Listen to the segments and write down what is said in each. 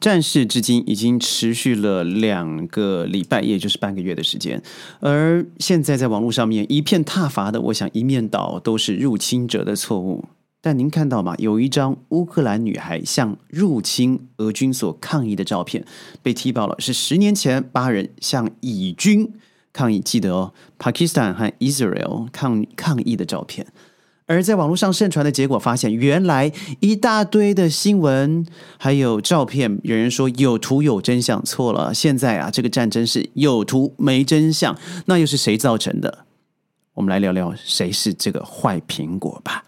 战事至今已经持续了两个礼拜，也就是半个月的时间。而现在在网络上面一片挞伐的，我想一面倒都是入侵者的错误。但您看到吗？有一张乌克兰女孩向入侵俄军所抗议的照片被踢爆了，是十年前八人向以军抗议，记得哦，Pakistan 和 Israel 抗抗议的照片。而在网络上盛传的结果，发现原来一大堆的新闻还有照片，有人说有图有真相，错了。现在啊，这个战争是有图没真相，那又是谁造成的？我们来聊聊谁是这个坏苹果吧。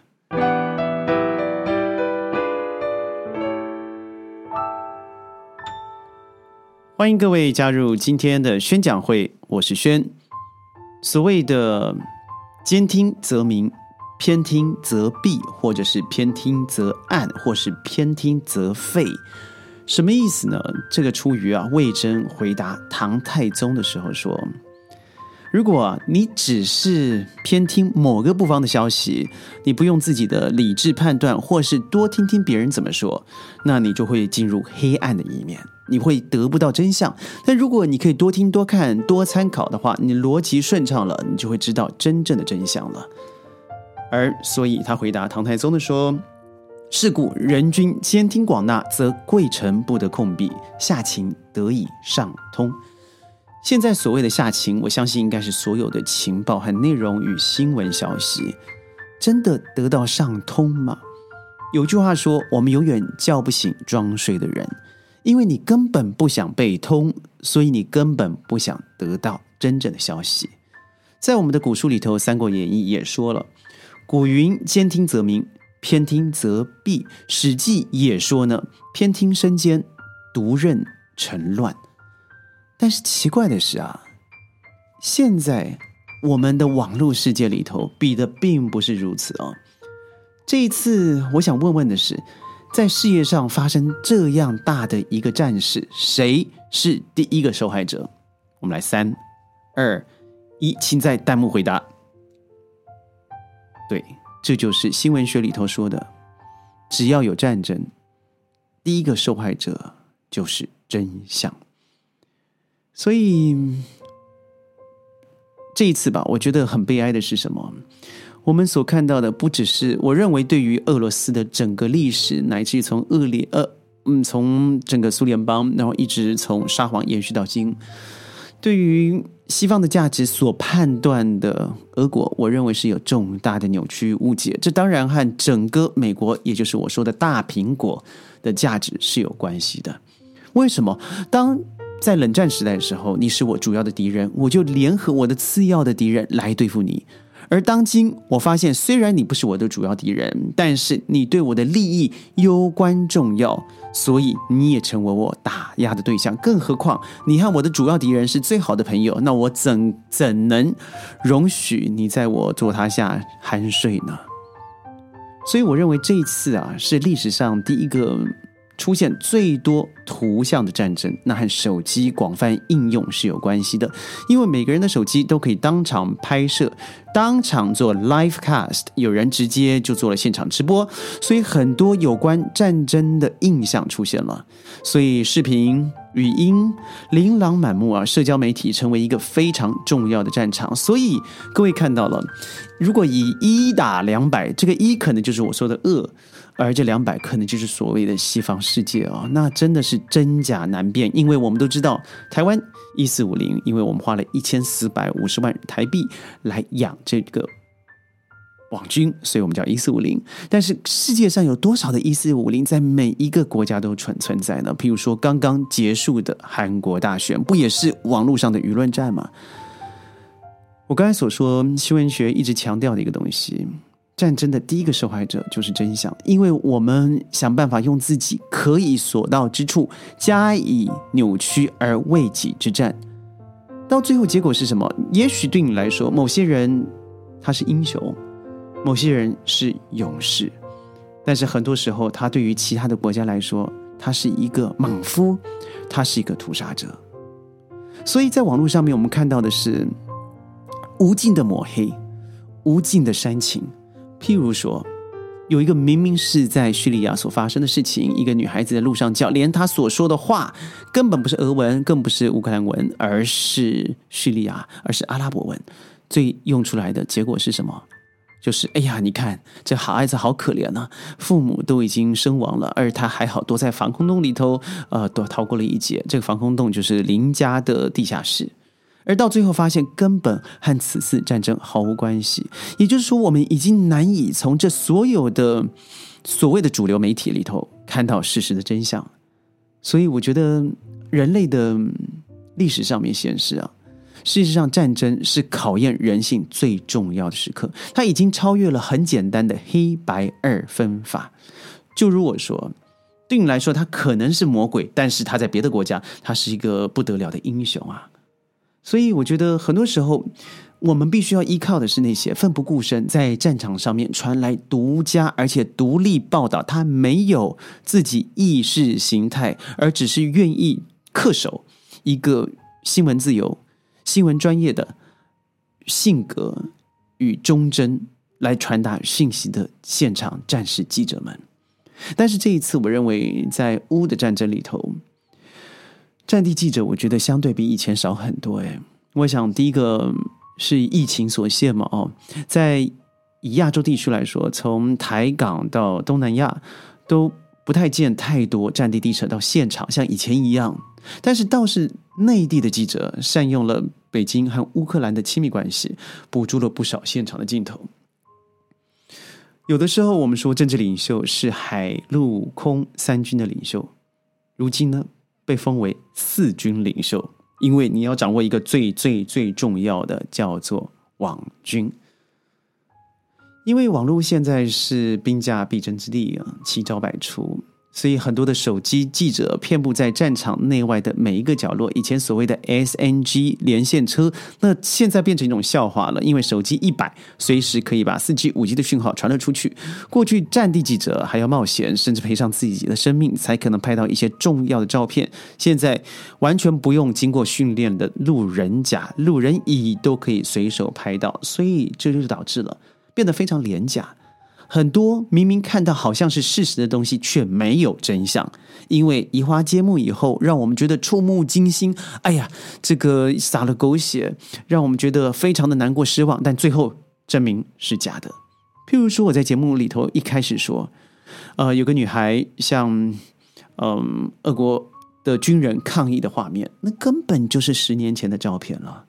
欢迎各位加入今天的宣讲会，我是轩。所谓的兼听则明。偏听则弊，或者是偏听则暗，或是偏听则废，什么意思呢？这个出于啊，魏征回答唐太宗的时候说：“如果你只是偏听某个部方的消息，你不用自己的理智判断，或是多听听别人怎么说，那你就会进入黑暗的一面，你会得不到真相。但如果你可以多听、多看、多参考的话，你逻辑顺畅了，你就会知道真正的真相了。”而所以，他回答唐太宗的说：“是故人君兼听广纳，则贵臣不得控弊，下情得以上通。”现在所谓的下情，我相信应该是所有的情报和内容与新闻消息，真的得到上通吗？有句话说：“我们永远叫不醒装睡的人，因为你根本不想被通，所以你根本不想得到真正的消息。”在我们的古书里头，《三国演义》也说了。古云：“兼听则明，偏听则弊。”《史记》也说呢：“偏听生奸，独任臣乱。”但是奇怪的是啊，现在我们的网络世界里头比的并不是如此哦。这一次，我想问问的是，在事业上发生这样大的一个战事，谁是第一个受害者？我们来三、二、一，请在弹幕回答。对，这就是新闻学里头说的，只要有战争，第一个受害者就是真相。所以这一次吧，我觉得很悲哀的是什么？我们所看到的不只是我认为对于俄罗斯的整个历史，乃至于从恶劣呃嗯，从整个苏联邦，然后一直从沙皇延续到今，对于。西方的价值所判断的俄国，我认为是有重大的扭曲误解。这当然和整个美国，也就是我说的大苹果的价值是有关系的。为什么？当在冷战时代的时候，你是我主要的敌人，我就联合我的次要的敌人来对付你。而当今，我发现虽然你不是我的主要敌人，但是你对我的利益攸关重要，所以你也成为我打压的对象。更何况你和我的主要敌人是最好的朋友，那我怎怎能容许你在我座榻下酣睡呢？所以，我认为这一次啊，是历史上第一个。出现最多图像的战争，那和手机广泛应用是有关系的，因为每个人的手机都可以当场拍摄，当场做 live cast，有人直接就做了现场直播，所以很多有关战争的印象出现了，所以视频、语音琳琅满目啊，社交媒体成为一个非常重要的战场，所以各位看到了，如果以一打两百，这个一可能就是我说的恶。而这两百可能就是所谓的西方世界哦，那真的是真假难辨。因为我们都知道，台湾一四五零，因为我们花了一千四百五十万台币来养这个网军，所以我们叫一四五零。但是世界上有多少的一四五零在每一个国家都存存在呢？譬如说刚刚结束的韩国大选，不也是网络上的舆论战吗？我刚才所说，新闻学一直强调的一个东西。战争的第一个受害者就是真相，因为我们想办法用自己可以所到之处加以扭曲而为己之战，到最后结果是什么？也许对你来说，某些人他是英雄，某些人是勇士，但是很多时候，他对于其他的国家来说，他是一个莽夫，他是一个屠杀者。所以在网络上面，我们看到的是无尽的抹黑，无尽的煽情。譬如说，有一个明明是在叙利亚所发生的事情，一个女孩子在路上叫，连她所说的话根本不是俄文，更不是乌克兰文，而是叙利亚，而是阿拉伯文。最用出来的结果是什么？就是哎呀，你看这孩子好可怜呐，父母都已经身亡了，而他还好躲在防空洞里头，呃，躲逃过了一劫。这个防空洞就是邻家的地下室。而到最后发现，根本和此次战争毫无关系。也就是说，我们已经难以从这所有的所谓的主流媒体里头看到事实的真相。所以，我觉得人类的历史上面显示啊，事实上战争是考验人性最重要的时刻。它已经超越了很简单的黑白二分法。就如我说，对你来说，他可能是魔鬼，但是他在别的国家，他是一个不得了的英雄啊。所以，我觉得很多时候，我们必须要依靠的是那些奋不顾身在战场上面传来独家而且独立报道，他没有自己意识形态，而只是愿意恪守一个新闻自由、新闻专业的性格与忠贞来传达信息的现场战士记者们。但是这一次，我认为在乌的战争里头。战地记者，我觉得相对比以前少很多。哎，我想第一个是疫情所限嘛。哦，在以亚洲地区来说，从台港到东南亚都不太见太多战地记者到现场，像以前一样。但是倒是内地的记者善用了北京和乌克兰的亲密关系，捕捉了不少现场的镜头。有的时候我们说政治领袖是海陆空三军的领袖，如今呢？被封为四军领袖，因为你要掌握一个最最最重要的，叫做网军。因为网络现在是兵家必争之地啊，奇招百出。所以很多的手机记者遍布在战场内外的每一个角落。以前所谓的 SNG 连线车，那现在变成一种笑话了。因为手机一摆，随时可以把四 G、五 G 的讯号传了出去。过去战地记者还要冒险，甚至赔上自己的生命，才可能拍到一些重要的照片。现在完全不用经过训练的路人甲、路人乙都可以随手拍到，所以这就是导致了变得非常廉价。很多明明看到好像是事实的东西，却没有真相，因为移花接木以后，让我们觉得触目惊心。哎呀，这个撒了狗血，让我们觉得非常的难过、失望。但最后证明是假的。譬如说，我在节目里头一开始说，呃，有个女孩向嗯俄国的军人抗议的画面，那根本就是十年前的照片了。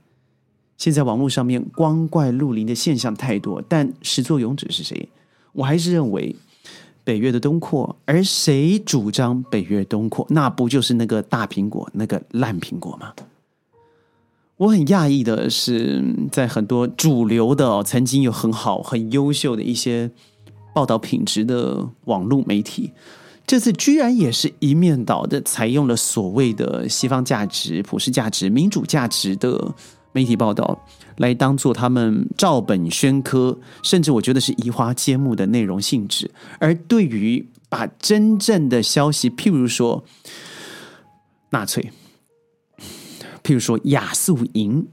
现在网络上面光怪陆离的现象太多，但始作俑者是谁？我还是认为北约的东扩，而谁主张北约东扩，那不就是那个大苹果，那个烂苹果吗？我很讶异的是，在很多主流的、曾经有很好、很优秀的一些报道品质的网络媒体，这次居然也是一面倒的采用了所谓的西方价值、普世价值、民主价值的媒体报道。来当做他们照本宣科，甚至我觉得是移花接木的内容性质。而对于把真正的消息，譬如说纳粹，譬如说亚速营，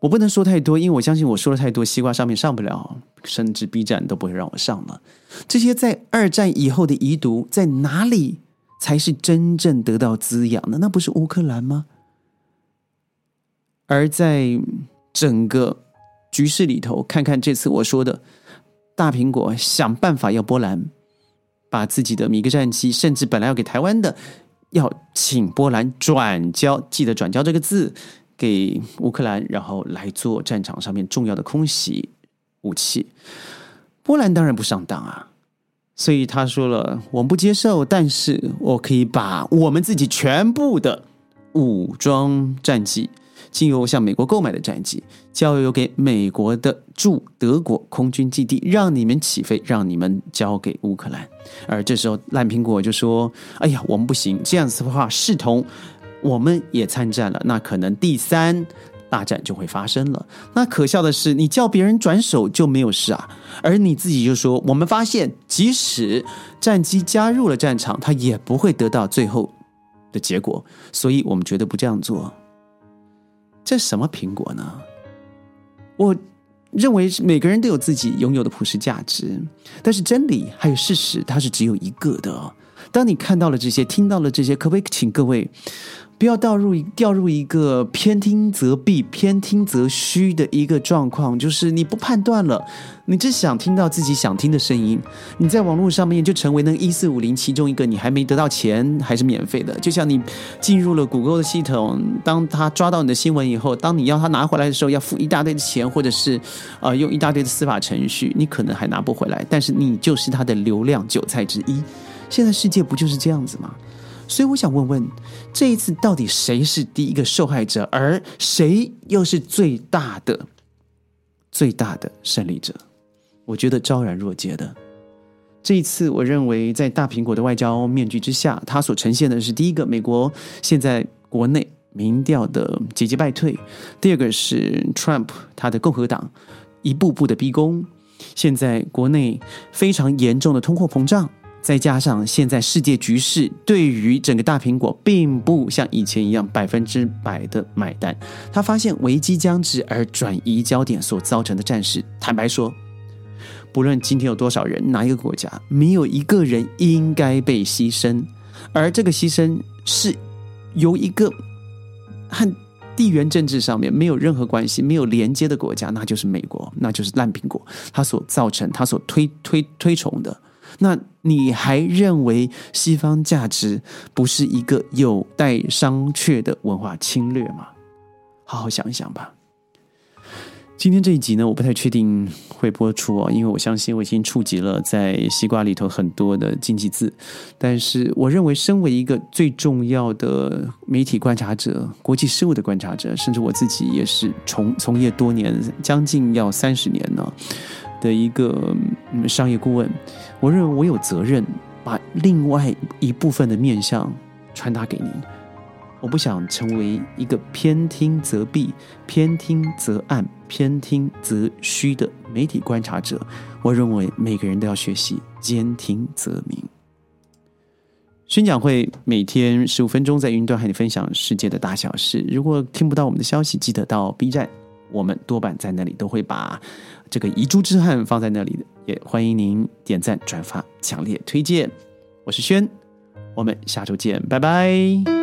我不能说太多，因为我相信我说了太多，西瓜上面上不了，甚至 B 站都不会让我上了。这些在二战以后的遗毒，在哪里才是真正得到滋养的？那不是乌克兰吗？而在整个局势里头，看看这次我说的大苹果想办法要波兰把自己的米格战机，甚至本来要给台湾的，要请波兰转交，记得转交这个字给乌克兰，然后来做战场上面重要的空袭武器。波兰当然不上当啊，所以他说了，我们不接受，但是我可以把我们自己全部的武装战机。经由向美国购买的战机，交由给美国的驻德国空军基地，让你们起飞，让你们交给乌克兰。而这时候，烂苹果就说：“哎呀，我们不行，这样子的话，视同我们也参战了，那可能第三大战就会发生了。那可笑的是，你叫别人转手就没有事啊，而你自己就说，我们发现，即使战机加入了战场，它也不会得到最后的结果，所以我们绝对不这样做。”这什么苹果呢？我认为每个人都有自己拥有的普世价值，但是真理还有事实，它是只有一个的。当你看到了这些，听到了这些，可不可以请各位？不要掉入一掉入一个偏听则弊、偏听则虚的一个状况，就是你不判断了，你只想听到自己想听的声音，你在网络上面就成为那一四五零其中一个，你还没得到钱还是免费的，就像你进入了谷歌的系统，当他抓到你的新闻以后，当你要他拿回来的时候，要付一大堆的钱，或者是呃用一大堆的司法程序，你可能还拿不回来，但是你就是他的流量韭菜之一。现在世界不就是这样子吗？所以我想问问，这一次到底谁是第一个受害者，而谁又是最大的、最大的胜利者？我觉得昭然若揭的。这一次，我认为在大苹果的外交面具之下，它所呈现的是第一个，美国现在国内民调的节节败退；第二个是 Trump 他的共和党一步步的逼宫，现在国内非常严重的通货膨胀。再加上现在世界局势对于整个大苹果并不像以前一样百分之百的买单，他发现危机将至而转移焦点所造成的战事，坦白说，不论今天有多少人，哪一个国家，没有一个人应该被牺牲，而这个牺牲是由一个和地缘政治上面没有任何关系、没有连接的国家，那就是美国，那就是烂苹果，它所造成、它所推推推崇的。那你还认为西方价值不是一个有待商榷的文化侵略吗？好好想一想吧。今天这一集呢，我不太确定会播出哦，因为我相信我已经触及了在西瓜里头很多的禁忌字。但是，我认为身为一个最重要的媒体观察者、国际事务的观察者，甚至我自己也是从从业多年，将近要三十年呢。的一个商业顾问，我认为我有责任把另外一部分的面向传达给您。我不想成为一个偏听则弊、偏听则暗、偏听则虚的媒体观察者。我认为每个人都要学习兼听则明。宣讲会每天十五分钟，在云端和你分享世界的大小事。如果听不到我们的消息，记得到 B 站，我们多半在那里都会把。这个遗珠之憾放在那里的，也欢迎您点赞、转发、强烈推荐。我是轩，我们下周见，拜拜。